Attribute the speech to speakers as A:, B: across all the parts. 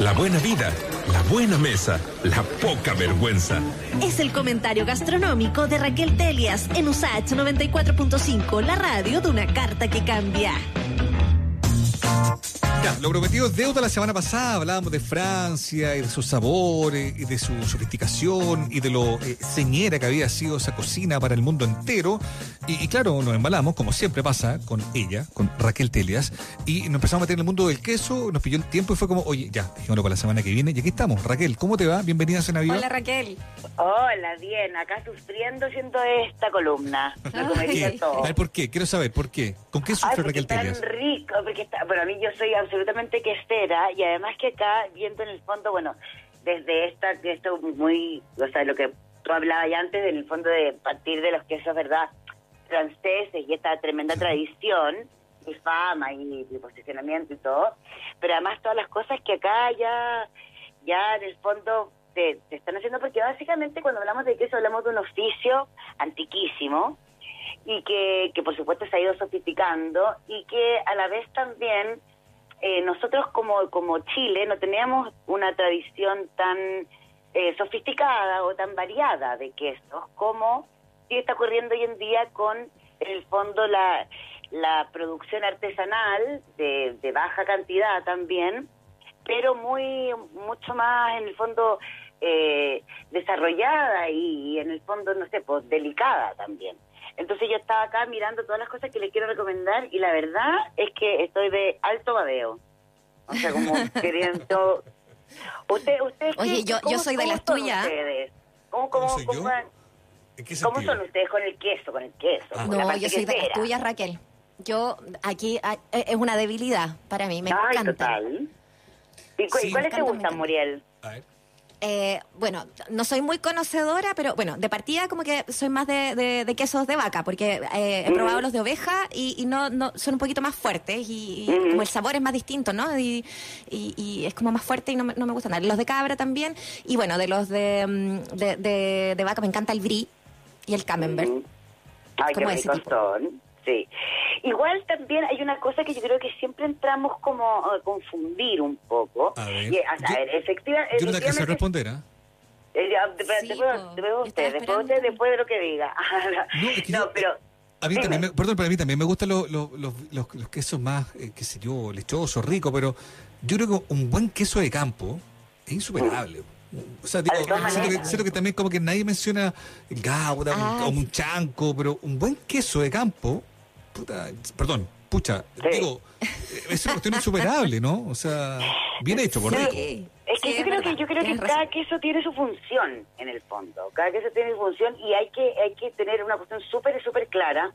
A: la buena vida, la buena mesa, la poca vergüenza.
B: Es el comentario gastronómico de Raquel Telias en USAH 94.5, la radio de una carta que cambia.
C: Ya, lo prometido es deuda la semana pasada. Hablábamos de Francia y de sus sabores y de su sofisticación y de lo eh, señera que había sido esa cocina para el mundo entero. Y, y, claro, nos embalamos, como siempre pasa con ella, con Raquel Telias, y nos empezamos a meter en el mundo del queso. Nos pilló el tiempo y fue como, oye, ya, dejémoslo para la semana que viene. Y aquí estamos. Raquel, ¿cómo te va? Bienvenida a Cena Viva.
D: Hola, Raquel.
E: Hola, bien. Acá sufriendo siendo esta columna.
C: Ay, a ver, ¿por qué? Quiero saber, ¿por qué? ¿Con qué sufre
E: Ay,
C: Raquel
E: tan
C: Telias?
E: rico, porque está, bueno, a mí yo soy absolutamente quesera y además que acá viendo en el fondo, bueno, desde esta, esto muy, o sea, lo que tú hablabas ya antes, en el fondo de partir de los quesos, ¿verdad? Franceses y esta tremenda tradición y fama y, y posicionamiento y todo, pero además todas las cosas que acá ya, ya en el fondo te, te están haciendo, porque básicamente cuando hablamos de queso hablamos de un oficio antiquísimo, y que, que por supuesto se ha ido sofisticando y que a la vez también eh, nosotros como, como Chile no teníamos una tradición tan eh, sofisticada o tan variada de quesos como sí está ocurriendo hoy en día con en el fondo la, la producción artesanal de, de baja cantidad también pero muy mucho más en el fondo eh, desarrollada y, y en el fondo no sé pues delicada también entonces yo estaba acá mirando todas las cosas que le quiero recomendar y la verdad es que estoy de alto babeo. O sea, como queriendo... Usted, usted,
D: Oye, yo, yo soy de las tuyas.
E: Ustedes? ¿Cómo, cómo,
C: ¿Cómo
E: cómo, son ustedes con el queso, con el queso?
C: Ah.
E: con
D: No, yo soy de las tuyas, Raquel. Yo, aquí ah, eh, es una debilidad para mí, me
E: Ay,
D: encanta.
E: total. ¿Y cu-
C: Sí.
E: cuáles te gustan. Muriel?
C: A ver.
D: Eh, bueno, no soy muy conocedora, pero bueno, de partida como que soy más de, de- de quesos de vaca, porque eh, he
E: Mm.
D: probado los de oveja y, y no, no son un poquito más fuertes y, y
E: Mm.
D: como el sabor es más distinto, ¿no? Y, es como más fuerte y no me, no me gustan nada. Los de cabra también y bueno, de los de, mm, de, vaca me encanta el brie y el camembert.
E: Mm. Ay, qué ricos son. Sí. Igual también hay una cosa que yo creo que siempre entramos como a confundir un poco.
C: A ver.
E: Y, a, a
C: Yo-
E: ver, efectiva,
C: Yo no a
E: efectivamente-
C: responder, ¿ah?
E: Eh, después,
D: Sí,
E: después, después
D: Yo
E: usted,
D: estaba
E: después usted,
D: esperando.
E: después de lo que diga.
C: No, es que
E: No,
C: yo-
E: pero...
C: A mí
E: dime.
C: también, me, perdón, pero a mí también me gustan los, los, los, los- los quesos más, eh, qué sé yo, lechosos, ricos, pero yo creo que un buen queso de campo es insuperable. O sea, digo, siento que, siento que también como que nadie menciona el gauda un-
D: Ah,
C: o un
D: sí.
C: chanco, pero un buen queso de campo, puta, perdón, pucha,
E: Sí.
C: digo, eh, es una cuestión insuperable, ¿no? O sea, bien hecho, por rico.
D: Sí,
E: Es que
D: sí,
E: yo creo que yo creo que
D: tienes
E: cada
D: razón.
E: queso tiene su función en el fondo. Cada queso tiene su función y hay que hay que tener una cuestión súper súper clara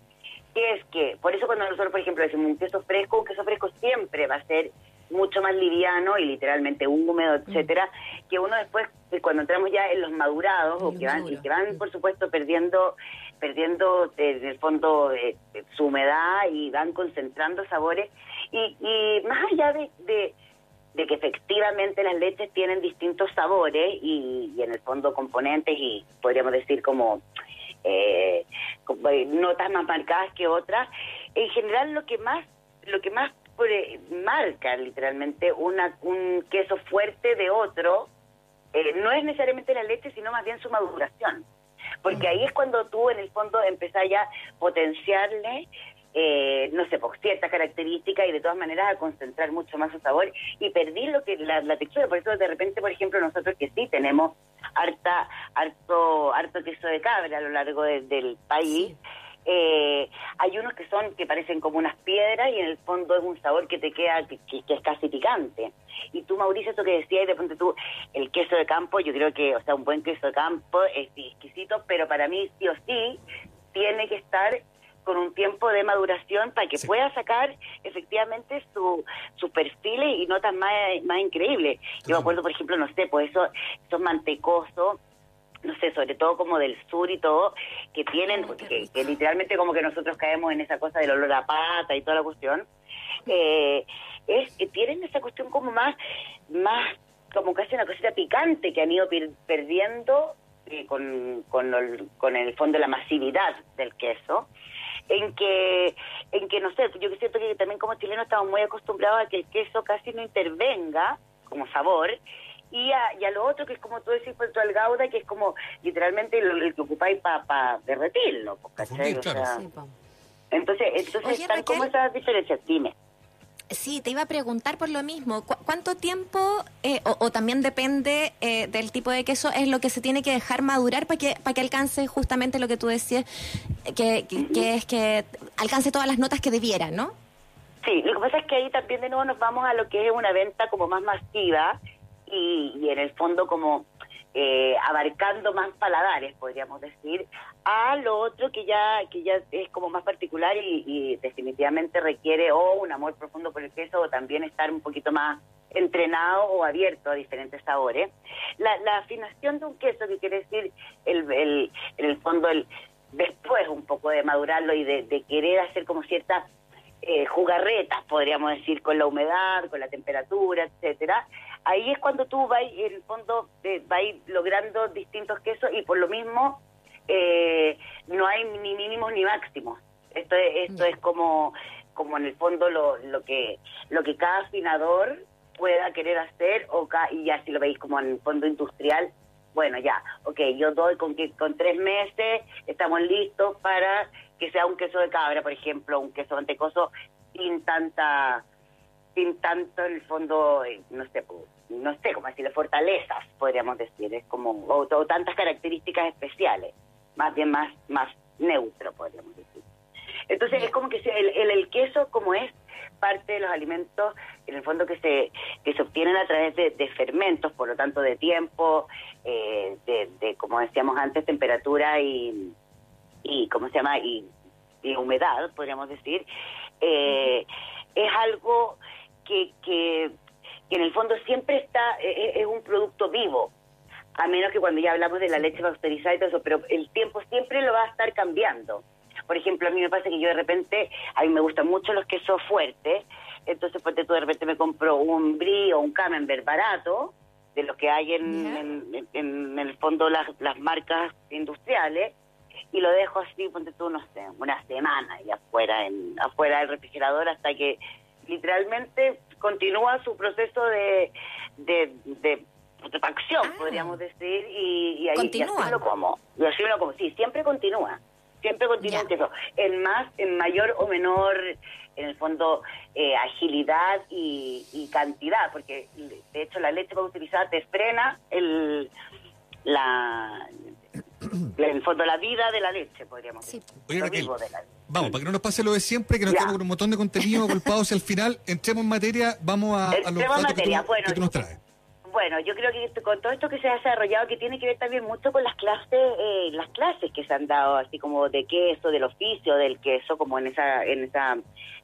E: que es que por eso cuando nosotros por ejemplo decimos un queso fresco, un queso fresco siempre va a ser mucho más liviano y literalmente húmedo, etcétera, que uno después eh, cuando entramos ya en los madurados o
D: Mm,
E: que van y que van por supuesto perdiendo perdiendo eh, en el fondo eh, eh, su humedad y van concentrando sabores y, y más allá de, de de que efectivamente las leches tienen distintos sabores y, y en el fondo componentes y podríamos decir como, eh, como, notas más marcadas que otras. En general lo que más lo que más marca literalmente una, un queso fuerte de otro eh, no es necesariamente la leche, sino más bien su maduración. Porque ahí es cuando tú en el fondo empezás ya a potenciarle eh, no sé, por ciertas características y de todas maneras a concentrar mucho más su sabor y perdí lo que la, la textura. Por eso de repente, por ejemplo, nosotros que sí tenemos harta, harto, harto queso de cabra a lo largo de- del país, eh, hay unos que son que parecen como unas piedras y en el fondo es un sabor que te queda que, que- que es casi picante. Y tú, Mauricio, eso que decías, y de pronto tú, el queso de campo, yo creo que, o sea, un buen queso de campo es exquisito, pero para mí sí o sí tiene que estar con un tiempo de maduración para que
C: Sí.
E: pueda sacar efectivamente su, sus perfiles y notas más, más increíbles. Yo me acuerdo, por ejemplo, no sé, pues eso, esos mantecosos, no sé, sobre todo como del sur y todo, que tienen, que, que literalmente como que nosotros caemos en esa cosa del olor a pata y toda la cuestión, eh, es que tienen esa cuestión como más, más, como casi una cosita picante que han ido per- perdiendo eh, con, con, el, con el fondo la masividad del queso en que, en que no sé, yo siento que también como chilenos estamos muy acostumbrados a que el queso casi no intervenga como sabor, y a, y a lo otro que es como tú decís, pues tu gauda, que es como literalmente el, el que ocupáis para derretirlo, pues, ¿cachai?
C: fundir,
E: O sea,
D: Sí,
E: entonces, entonces
D: Oye,
E: están como esas diferencias, dime.
D: Sí, te iba a preguntar por lo mismo. ¿Cu- ¿Cuánto tiempo, eh, o, o también depende eh, del tipo de queso, es lo que se tiene que dejar madurar para que, para que alcance justamente lo que tú decías, que, que, que es que alcance todas las notas que debiera, ¿no?
E: Sí, lo que pasa es que ahí también de nuevo nos vamos a lo que es una venta como más masiva y, y en el fondo como eh, abarcando más paladares, podríamos decir, a lo otro que ya que ya es como más particular y, y definitivamente requiere o un amor profundo por el queso o también estar un poquito más entrenado o abierto a diferentes sabores. La, la afinación de un queso, que quiere decir el, el- en el fondo el después un poco de madurarlo y de, de querer hacer como ciertas eh, jugarretas, podríamos decir, con la humedad, con la temperatura, etcétera. Ahí es cuando tú vas, en el fondo, eh, vas logrando distintos quesos y por lo mismo eh, no hay ni mínimos ni máximos. Esto es, esto es como, como en el fondo lo, lo que lo que cada afinador pueda querer hacer o ca- y ya si lo veis como en el fondo industrial, bueno ya, ok, yo doy con que con tres meses estamos listos para que sea un queso de cabra, por ejemplo, un queso mantecoso sin tanta sin tanto en el fondo, eh, no sé, pues, no sé cómo decirle, fortalezas, podríamos decir, es como, o, tantas características especiales, más bien más, más neutro, podríamos decir. Entonces es como que el, el, el queso como es parte de los alimentos, en el fondo que se, que se obtienen a través de, de fermentos, por lo tanto de tiempo, eh, de, de, como decíamos antes, temperatura y, y ¿cómo se llama? Y, y humedad, podríamos decir, eh, es algo que, que, que en el fondo siempre está, eh, es un producto vivo, a menos que cuando ya hablamos de la leche pasteurizada y todo eso, pero el tiempo siempre lo va a estar cambiando. Por ejemplo, a mí me pasa que yo de repente, a mí me gustan mucho los quesos fuertes, entonces pues tú de repente me compro un brie o un camembert barato, de lo que hay en,
D: Ya.
E: en, en- en el fondo las, las marcas industriales, y lo dejo así, ponte tú, no sé, una semana y afuera, en, afuera del refrigerador hasta que literalmente continúa su proceso de, de, de putrefacción,
D: Ah.
E: podríamos decir, y, y ahí y así lo como. Y así me lo como, sí, siempre continúa. Siempre continúa queso. En más, en mayor o menor, en el fondo, eh, agilidad y, y cantidad, porque de hecho la leche utilizada te frena el, la, el fondo la vida de la leche, podríamos
D: Sí.
E: decir.
C: Oye,
E: Lo
C: Raquel,
E: vivo de la-
C: Vamos, para que no nos pase lo de siempre, que nos quedamos con un montón de contenido golpados hacia el final, entremos en materia, vamos a, a los
E: Entremos en
C: datos que
E: materia,
C: tú,
E: bueno.
C: que tú nos traes.
E: Bueno, yo creo que esto- con todo esto que se ha desarrollado, que tiene que ver también mucho con las clases, eh, las clases que se han dado, así como de queso, del oficio del queso, como en esa, en esa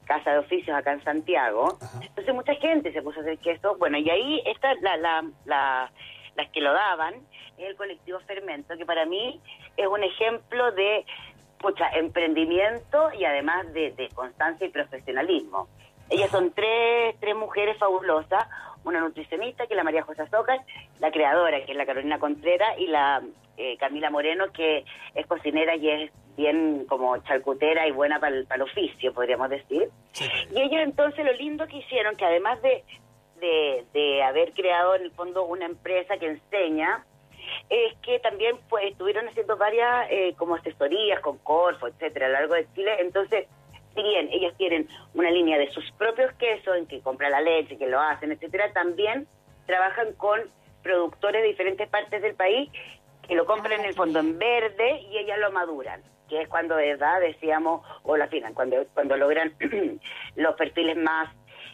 E: casa de oficios acá en Santiago.
C: Ajá.
E: Entonces mucha gente se puso a hacer queso. Bueno, y ahí está la, la, la- las que lo daban, es el colectivo Fermento, que para mí es un ejemplo de pucha, emprendimiento y además de, de constancia y profesionalismo. Ellas son tres, tres mujeres fabulosas, una nutricionista que es la María José Azócar, la creadora que es la Carolina Contreras y la eh, Camila Moreno que es cocinera y es bien como charcutera y buena para el oficio, podríamos decir.
C: Sí.
E: Y ellos entonces lo lindo que hicieron, que además de, de, de haber creado en el fondo una empresa que enseña, es que también pues estuvieron haciendo varias eh, como asesorías con Corfo, etcétera, a lo largo de Chile. Entonces, si bien ellos tienen una línea de sus propios quesos, en que compran la leche, que lo hacen, etcétera, también trabajan con productores de diferentes partes del país que lo compran en el fondo en verde y ellas lo maduran, que es cuando de verdad decíamos, o la afinan, cuando, cuando logran los perfiles más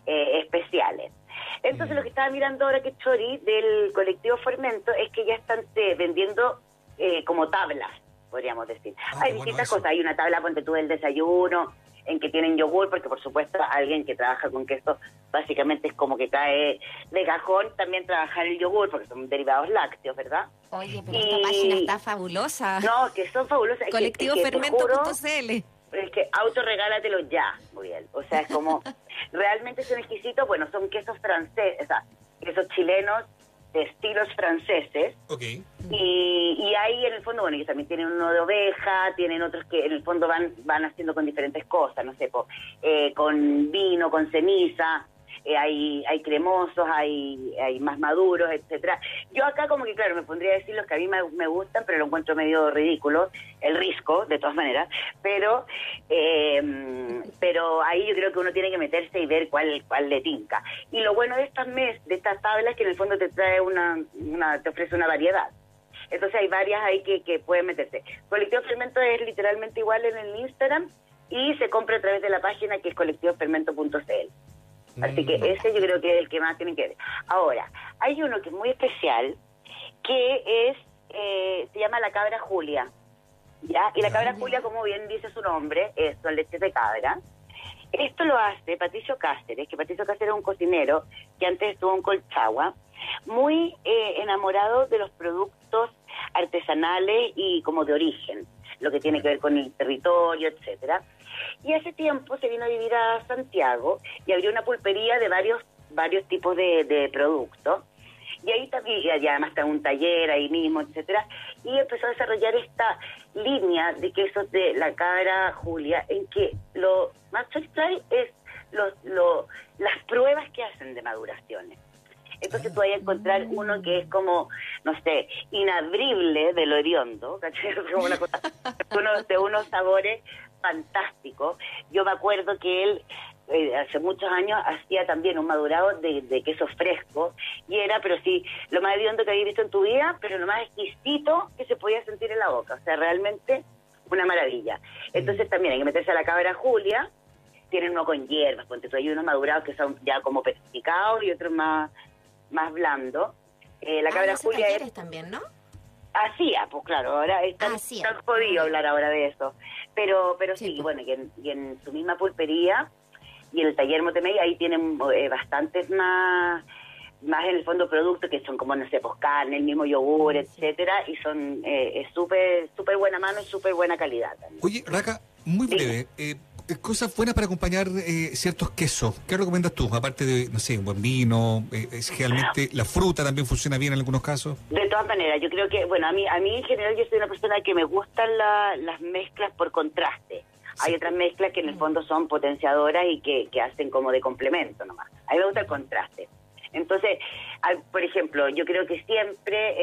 E: eh, especiales. Entonces lo que estaba mirando ahora que Chori del colectivo Fermento es que ya están eh, vendiendo eh, como tablas, podríamos decir.
C: Ah,
E: Hay distintas cosas, hay una tabla, ponte tú del desayuno, en que tienen yogur, porque por supuesto alguien que trabaja con queso básicamente es como que cae de cajón también trabajar el yogur, porque son derivados lácteos, ¿verdad?
D: Oye, pero
E: Y-
D: esta página está fabulosa.
E: No, que son fabulosas. Es que-. Es que autorregálatelo ya, Muriel. O sea, es como, realmente son exquisitos. Bueno, son quesos franceses, o sea, quesos chilenos de estilos franceses.
C: Ok.
E: Y, y ahí en el fondo, bueno, ellos también tienen uno de oveja, tienen otros que en el fondo van van haciendo con diferentes cosas, no sé, po, eh, con vino, con ceniza, eh, hay, hay cremosos, hay, hay más maduros, etcétera. Yo acá como que, claro, me pondría a decir los que a mí me, gustan, pero lo encuentro medio ridículo, el risco, de todas maneras, pero eh, pero ahí yo creo que uno tiene que meterse y ver cuál, cuál le tinca. Y lo bueno de estas mes, de estas tablas, es que en el fondo te trae una, una te ofrece una variedad. Entonces hay varias ahí que, que pueden meterse. Colectivo Fermento es literalmente igual en el Instagram y se compra a través de la página que es colectivofermento.cl. Así que ese yo creo que es el que más tienen que ver. Ahora, hay uno que es muy especial, que es, eh, se llama la cabra Julia. ¿ya? Y la cabra Julia, como bien dice su nombre, es son leches de cabra. Esto lo hace Patricio Cáceres, que Patricio Cáceres es un cocinero que antes estuvo en Colchagua, muy eh, enamorado de los productos artesanales y como de origen, lo que tiene que ver con el territorio, etcétera. Y hace tiempo se vino a vivir a Santiago y abrió una pulpería de varios varios tipos de, de productos. Y ahí también, y además está un taller ahí mismo, etcétera, y empezó a desarrollar esta línea de quesos de la cara Julia, en que lo más especial es los, lo, las pruebas que hacen de maduraciones. Entonces tú vas a encontrar uno que es como, no sé, inabrible del oriondo, ¿cachai? Como una cosa, uno, de unos sabores fantásticos. Yo me acuerdo que él eh, hace muchos años hacía también un madurado de, de queso fresco y era, pero sí, lo más hediondo que había visto en tu vida, pero lo más exquisito que se podía sentir en la boca. O sea, realmente una maravilla. Entonces también hay que meterse a la cabra Julia, tienen uno con hierbas, tú, hay unos madurados que son ya como petrificados y otros más más blando. Eh, la
D: Ah,
E: cabra Julia es
D: también, ¿no?
E: Hacía, pues claro, ahora está,
D: Hacía.
E: no he podido hablar ahora de eso. Pero pero sí,
D: Sí,
E: bueno, y en, y en su misma pulpería y en el taller Motemey ahí tienen eh, bastantes más más en el fondo productos que son como, no sé, pues carne, el mismo yogur, etcétera, y son eh, súper súper buena mano y súper buena calidad también.
C: Oye, Raca, muy breve. eh, cosas buenas para acompañar eh, ciertos quesos. ¿Qué recomiendas tú? Aparte de, no sé, un buen vino, eh, es generalmente la fruta también funciona bien en algunos casos.
E: De todas maneras, yo creo que, bueno, a mí, a mí en general yo soy una persona que me gustan la- las mezclas por contraste. Hay otras mezclas que en el fondo son potenciadoras y que, que hacen como de complemento nomás. A mí me gusta el contraste. Entonces, al- por ejemplo, yo creo que siempre,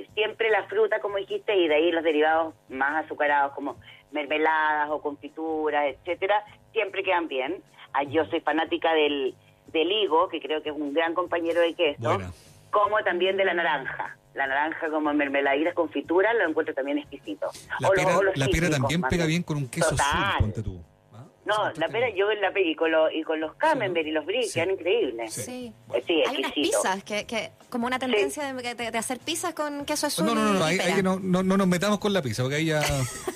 E: eh, siempre la fruta, como dijiste, y de ahí los derivados más azucarados como mermeladas o confituras, etcétera, siempre quedan bien. Ah, yo soy fanática del, del higo, que creo que es un gran compañero de queso como también de la naranja. La naranja como mermeladitas, confituras, lo encuentro también exquisito.
C: La
E: O lo-
C: pera,
E: o los
C: la pera
E: cítricos,
C: también pega
E: bien.
C: bien con un queso
E: Total.
C: azul, ponte tú. ¿Ah?
E: No, la pera, yo en la pera y con, los y con los camembert y los brie,
C: Sí.
E: quedan increíbles.
C: Sí.
D: Sí.
E: Eh, Sí,
D: Hay unas pizzas que, que como una tendencia de, de- de hacer pizzas con queso azul.
C: No, no, no, no, ahí, ahí no, no, no nos metamos con la pizza, porque ahí ya...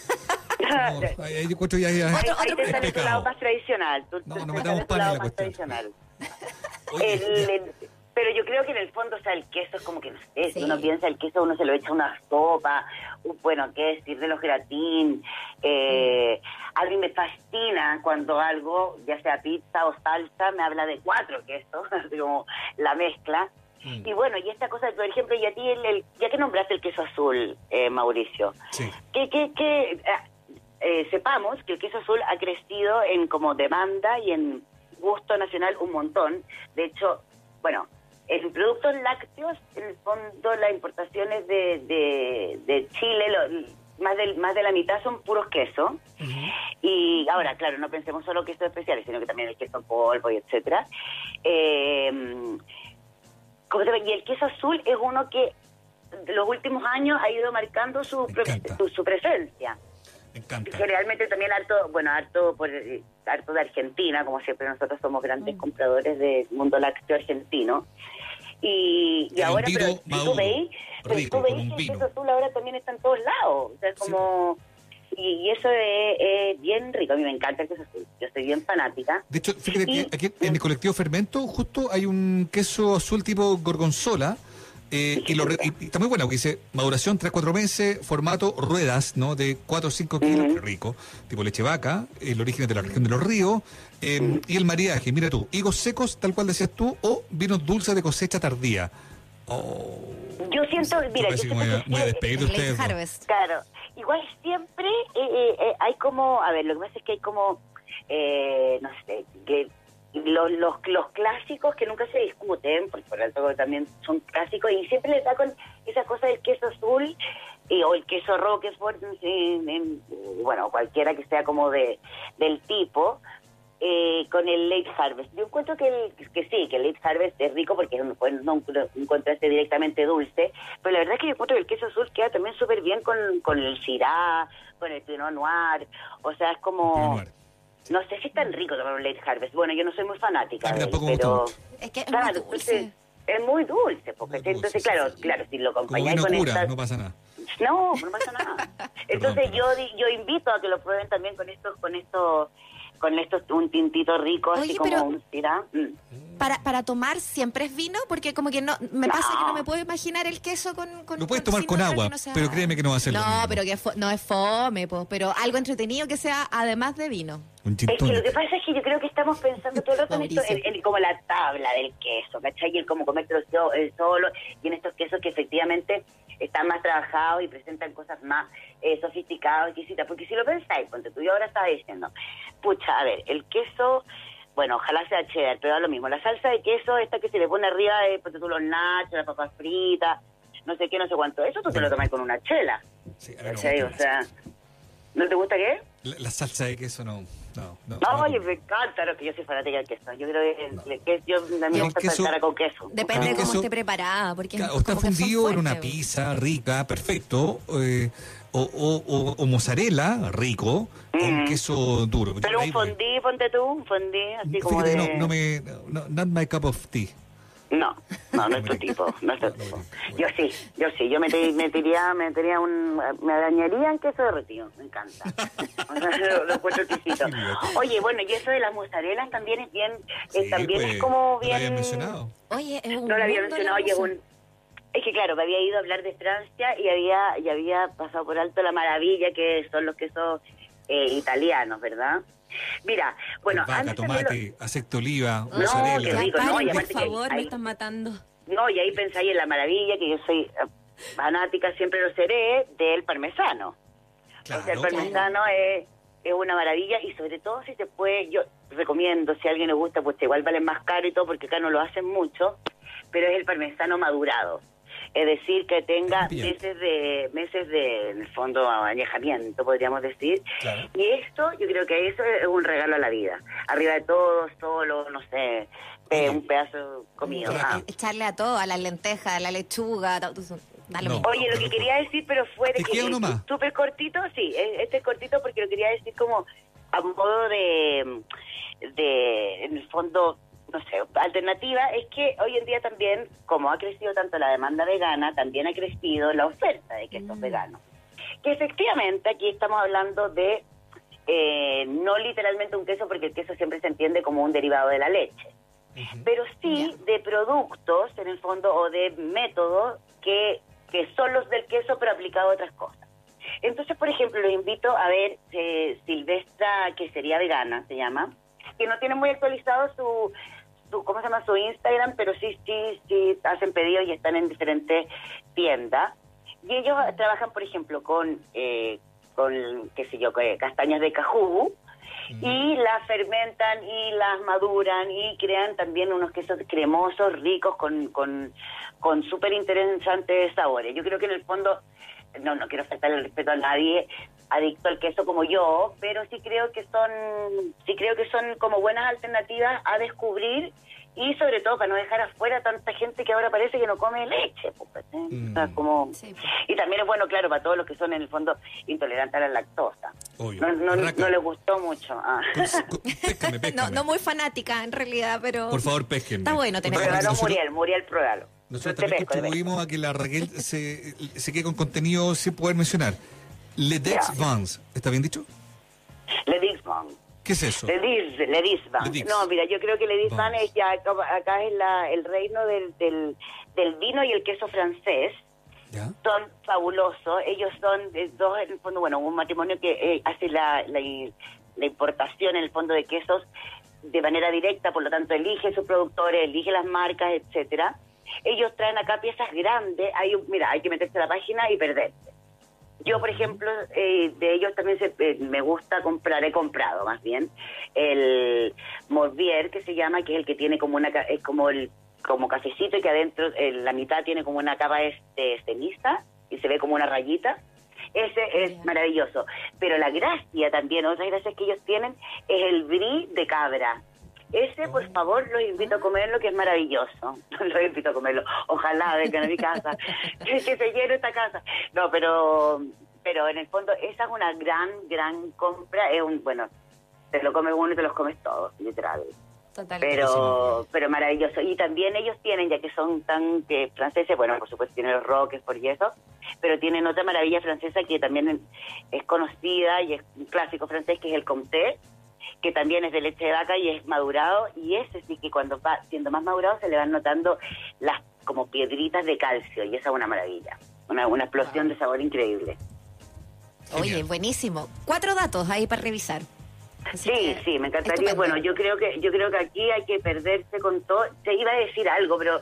C: ahí, ahí encuentro ya, ya-
E: Ahí,
D: Otro-
E: ahí
D: otro
E: te sale tu lado más tradicional. Tú,
C: No,
E: tú
C: no metamos pan en
E: lado
C: la
E: más
C: cuestión.
E: tradicional.
C: Oye,
E: El- pero yo creo que en el fondo, o sea, el queso es como que, no sé,
D: Sí.
E: si uno piensa el queso, uno se lo echa a una sopa, bueno, qué decir de los gratín. Eh, a mí me fascina cuando algo, ya sea pizza o salsa, me habla de cuatro quesos, como la mezcla.
C: Mm.
E: Y bueno, y esta cosa, por ejemplo, y a ti, el, el- ya que nombraste el queso azul, eh, Mauricio,
C: Sí.
E: que, que, que ah, eh, sepamos que el queso azul ha crecido en como demanda y en gusto nacional un montón. De hecho, bueno, en productos lácteos, en el fondo las importaciones de, de, de Chile, lo- más, del, más de la mitad son puros quesos. Y ahora, claro, no pensemos solo quesos especiales, sino que también el queso en polvo y etcétera. Eh, ¿cómo se y el queso azul es uno que los últimos años ha ido marcando su, su, su presencia.
C: Me encanta.
E: Generalmente también harto, bueno, harto, por, eh, harto de Argentina, como siempre nosotros somos grandes compradores del mundo lácteo argentino. Y, y
C: El
E: ahora, pero tú veis, pero tú veis que el queso azul ahora también está en todos lados. O sea, es
C: Sí.
E: como... Y, y eso es, es bien rico, a mí me encanta el queso azul. Yo soy bien fanática.
C: De hecho, fíjate que
E: Y-
C: aquí en el colectivo Fermento justo hay un queso azul tipo gorgonzola. Eh, y, lo re- y está muy bueno, porque dice maduración 3-4 meses, formato ruedas, ¿no? De 4 o 5 kilos, qué rico, tipo leche vaca, el origen de la región de los ríos, eh, y el maridaje, mira tú, higos secos, tal cual decías tú, o vinos dulces de cosecha tardía. Oh,
E: Yo siento, mira, yo
C: que
E: siento
C: me voy a,
E: que
C: voy a despedir de ustedes.
E: Claro, igual siempre eh, eh, eh, hay como, a ver, lo que pasa es que hay como, eh, no sé, que los, los, los clásicos que nunca se discuten, porque por alto también son clásicos, y siempre les da con esa cosa del queso azul y, o el queso Roquefort, en- en- bueno, cualquiera que sea como de del tipo, eh, con el late harvest. Yo encuentro que, el- que sí, que el late harvest es rico porque es pues, no un, directamente dulce, pero la verdad es que yo encuentro que el queso azul queda también súper bien con, con el Syrah, con el Pinot Noir, o sea, es como... No sé si es tan rico tomar un late harvest. Bueno, yo no soy muy fanática de él, pero...
D: Es que es
E: Claro,
D: muy dulce.
E: entonces, es muy dulce, porque
C: Muy dulce,
E: entonces,
C: sí,
E: claro,
C: sí.
E: claro, si lo acompañáis con
C: cura,
E: estas...
C: no pasa nada.
E: No, no pasa nada. Entonces
C: Perdón,
E: yo di- yo invito a que lo prueben también con estos con estos con estos un tintito rico así como
D: pero-
E: un Syrah. Mm.
D: Para, para tomar siempre es vino, porque como que no me
E: No.
D: pasa que no me puedo imaginar el queso con, con
C: Lo puedes
D: con
C: tomar con agua,
D: que no sea-
C: pero créeme que no va a ser lo
D: No,
C: mismo.
D: pero que fo- no es fome, pues, pero algo entretenido que sea además de vino.
C: Un
E: Es que lo que pasa es que yo creo que estamos pensando todo el rato en, esto, en,
D: Mauricio.
E: en como la tabla del queso, ¿cachai? Y el cómo comértelo yo- eh, solo, y en estos quesos que efectivamente están más trabajados y presentan cosas más eh, sofisticadas, exquisitas. Porque si lo pensáis, ponte tú, yo ahora estaba diciendo, pucha, a ver, el queso, bueno, ojalá sea cheddar, pero da lo mismo. La salsa de queso, esta que se le pone arriba de, ponte tú, los nachos, las papas fritas, no sé qué, no sé cuánto, eso tú te lo tomas con una chela,
C: Sí, a gusta
E: O sea, ¿no te gusta qué?
C: La, la salsa de queso no. No, no.
E: No,
C: no.
E: oye, me encanta, lo que yo soy fanática del queso. Yo creo que,
C: No.
E: el- que yo,
C: El
E: gusta
C: queso-
E: saltar con queso.
D: Depende de cómo
C: queso-
D: esté preparada, porque
C: o está fundido en una pizza rica, perfecto, eh, o, o, o, o mozzarella rico,
E: Mm.
C: queso duro. Yo
E: Pero
C: ahí
E: un fondí, ponte tú, un fondí, así como
C: Fíjate,
E: de...
C: no, no me, no, not my cup of tea.
E: No, no, no es tu tipo, no es tu tipo. Yo sí, yo sí, yo mete- metería, metería un, me dañaría en queso derretido, me encanta. Lo, lo encuentro exquisito. Oye, bueno, y eso de las mozzarellas también es bien, eh,
C: Sí,
E: también
C: pues,
E: es como
C: no lo
E: bien...
C: habías mencionado.
D: Oye, es un
E: No lo había mencionado, y es un... Es que claro, me había ido a hablar de Francia y había, y había pasado por alto la maravilla que son los quesos eh, italianos, ¿verdad? Mira, bueno,
C: Vaca,
E: antes también lo-
C: tomate, aceite oliva,
E: No,
C: mozzarella.
E: qué
D: Ya,
E: rico, ¿no?
D: paren,
E: Y
D: por
E: que
D: favor, me están matando.
E: No, y ahí pensáis en la maravilla, que yo soy eh, fanática, siempre lo seré, del parmesano. O sea, el
C: Claro.
E: parmesano es, es una maravilla y sobre todo si se puede, yo recomiendo, si a alguien le gusta, pues igual vale más caro y todo, porque acá no lo hacen mucho, pero es el parmesano madurado. Es decir, que tenga
C: Bien.
E: meses de, meses de, en el fondo, añejamiento, podríamos decir.
C: Claro.
E: Y esto, yo creo que eso es un regalo a la vida. Arriba de todo, solo, no sé, eh, un pedazo comido. Ah.
D: Echarle a todo, a las lentejas, a la lechuga, todo da lo
C: No.
E: Oye, lo que quería decir, pero fue de
C: ¿Te
E: que súper cortito, sí, e- este es cortito porque lo quería decir como a modo de, de, en el fondo, no sé, alternativa, es que hoy en día también, como ha crecido tanto la demanda vegana, también ha crecido la oferta de quesos
D: Mm.
E: veganos. Que efectivamente aquí estamos hablando de, eh, no literalmente un queso, porque el queso siempre se entiende como un derivado de la leche pero sí de productos, en el fondo, o de métodos que, que son los del queso, pero aplicado a otras cosas. Entonces, por ejemplo, los invito a ver eh, Silvestra, que sería vegana, se llama, que no tiene muy actualizado su, su, ¿cómo se llama? Su Instagram, pero sí, sí, sí hacen pedidos y están en diferentes tiendas. Y ellos trabajan, por ejemplo, con, eh, con qué sé yo, castañas de cajú, y las fermentan y las maduran y crean también unos quesos cremosos, ricos, con, con, con súper interesantes sabores. Yo creo que en el fondo, no, no quiero faltarle el respeto a nadie adicto al queso como yo, pero sí creo que son, sí creo que son como buenas alternativas a descubrir y sobre todo para no dejar afuera tanta gente que ahora parece que no come leche. pues, ¿cachai? O sea,
C: Mm.
E: como...
D: Sí.
E: Y también es bueno, claro, para todos los que son en el fondo intolerantes a la lactosa.
C: Obvio.
E: No, no, no les gustó mucho. Ah.
C: Péscame,
D: No, no muy fanática en realidad, pero...
C: Por favor, pésquenme.
D: Está bueno tener
E: Pruébalo,
C: nosotros-
E: Muriel, Muriel, pruébalo.
C: Nosotros también contribuimos a que la Raquel se, se quede con contenido sin poder mencionar. Le Dex
E: Ya.
C: Vans, ¿está bien dicho?
E: Le Dixman.
C: ¿Qué es eso?
E: Le Dix, Le Dixman.
C: Le Dix.
E: No, mira, yo creo que Le Dixman
C: Vans.
E: es ya, acá, es la, el reino del, del, del vino y el queso francés.
C: ¿Ya?
E: son fabulosos. Ellos son eh, dos, en el fondo, bueno, un matrimonio que eh, hace la, la, la importación, en el fondo, de quesos de manera directa, por lo tanto, elige sus productores, elige las marcas, etcétera. Ellos traen acá piezas grandes. Hay, un- mira, hay que meterse a la página y perderse. Yo, por ejemplo, eh, de ellos también se, eh, me gusta comprar, he comprado más bien, el Morbier, que se llama, que es el que tiene como una, es como el como cafecito y que adentro, en la mitad tiene como una capa este, ceniza y se ve como una rayita. Ese es maravilloso. Pero la gracia también, otras gracias que ellos tienen, es el brie de cabra. Ese, por favor, los invito a comerlo, que es maravilloso. Los invito a comerlo. Ojalá vengan a mi casa. que se llene esta casa. No, pero pero en el fondo esa es una gran, gran compra. Es un, bueno, te lo comes uno y te los comes todos, literal.
D: Totalmente.
E: Pero, pero maravilloso. Y también ellos tienen, ya que son tan que franceses, bueno, por supuesto tienen los roques por y eso, pero tienen otra maravilla francesa que también es conocida y es un clásico francés, que es el Comté, que también es de leche de vaca y es madurado, y ese sí que cuando va siendo más madurado se le van notando las como piedritas de calcio, y esa es una maravilla, una, una explosión de sabor increíble.
D: Oye, buenísimo. Cuatro datos ahí para revisar. Así
E: Sí, sí, me encantaría.
D: estupendo.
E: Bueno, yo creo que yo creo que aquí hay que perderse con todo. Te iba a decir algo, pero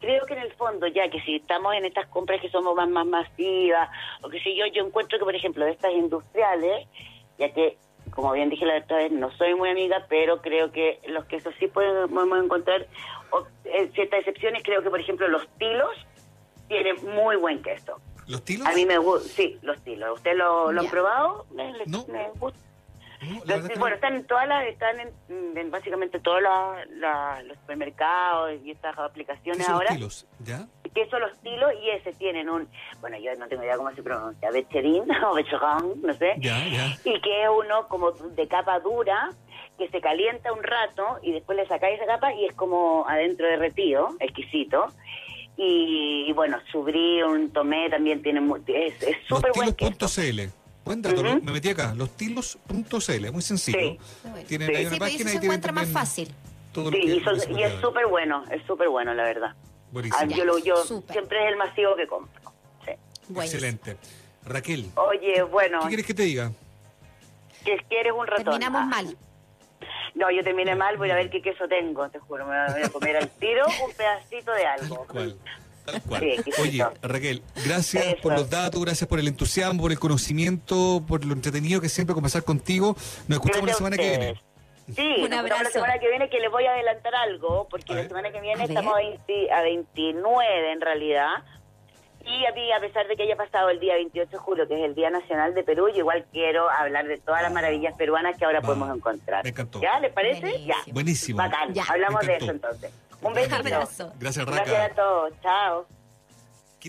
E: creo que en el fondo, ya que si estamos en estas compras que somos más, más masivas, o que si yo, yo encuentro que, por ejemplo, de estas industriales, ya que, como bien dije la otra vez, no soy muy amiga, pero creo que los quesos sí podemos podemos encontrar o, eh, ciertas excepciones. Creo que, por ejemplo, los tilos tienen muy buen queso.
C: ¿Los tilos?
E: A mí me gusta, sí, los tilos. ¿Usted lo, lo han probado? ¿Le- le-
C: No.
E: gusta?
C: No,
E: Los-
C: que
E: bueno, están en todas las, están en, en básicamente todos los supermercados y estas
C: ¿Qué
E: aplicaciones
C: son los
E: ahora.
C: tilos? ¿Ya?
E: Que son los tilos y ese tienen un, bueno, yo no tengo idea cómo se pronuncia, becherín o becherán, no sé.
C: Ya, ya.
E: Y que es uno como de capa dura que se calienta un rato y después le sacáis esa capa y es como adentro derretido, exquisito. Y, y bueno, su brie, un tomé también tiene, es es súper buen queso.
C: Lostilos.cl. Buen dato, me metí acá. Lostilos.cl, muy sencillo.
E: Sí.
C: Tienen
E: Sí.
C: ahí
D: Sí,
C: una
D: eso
C: página
D: se
C: y tienen
D: encuentra más fácil.
C: todo lo
E: Sí,
C: que-
E: y, son-
C: se
E: y es súper bueno, es súper bueno, la verdad.
C: Buenísimo.
E: Yo lo, yo
D: Súper.
E: siempre es el masivo que compro. Sí.
C: Excelente. Raquel,
E: Oye, bueno,
C: ¿qué quieres que te diga?
E: que quieres un ratón.
D: Terminamos
E: Ah,
D: mal.
E: No, yo terminé mal, voy a ver qué queso tengo, te juro. Me voy a comer al tiro un pedacito de algo.
C: Tal cual. Tal cual.
E: Sí, exquisito.
C: Oye, Raquel, gracias
E: Eso.
C: por los datos, gracias por el entusiasmo, por el conocimiento, por lo entretenido que es siempre conversar contigo. Nos escuchamos la
E: Gracias a
C: semana que viene.
E: Sí,
D: Un abrazo.
E: la semana que viene que les voy a adelantar algo, porque
C: A
E: la
C: ver.
E: semana que viene estamos a, 20 a 29 en realidad. Y a mí, a pesar de que haya pasado el día 28 de julio, que es el Día Nacional de Perú, yo igual quiero hablar de todas las maravillas peruanas que ahora
C: Va.
E: podemos encontrar.
C: Me encantó.
E: ¿Ya? ¿Les parece?
D: Buenísimo.
E: Ya.
C: Buenísimo.
E: Bacán.
D: Ya.
E: Hablamos de eso entonces. Un
D: abrazo.
C: Gracias,
E: Gracias
C: Raca.
E: a todos. Chao.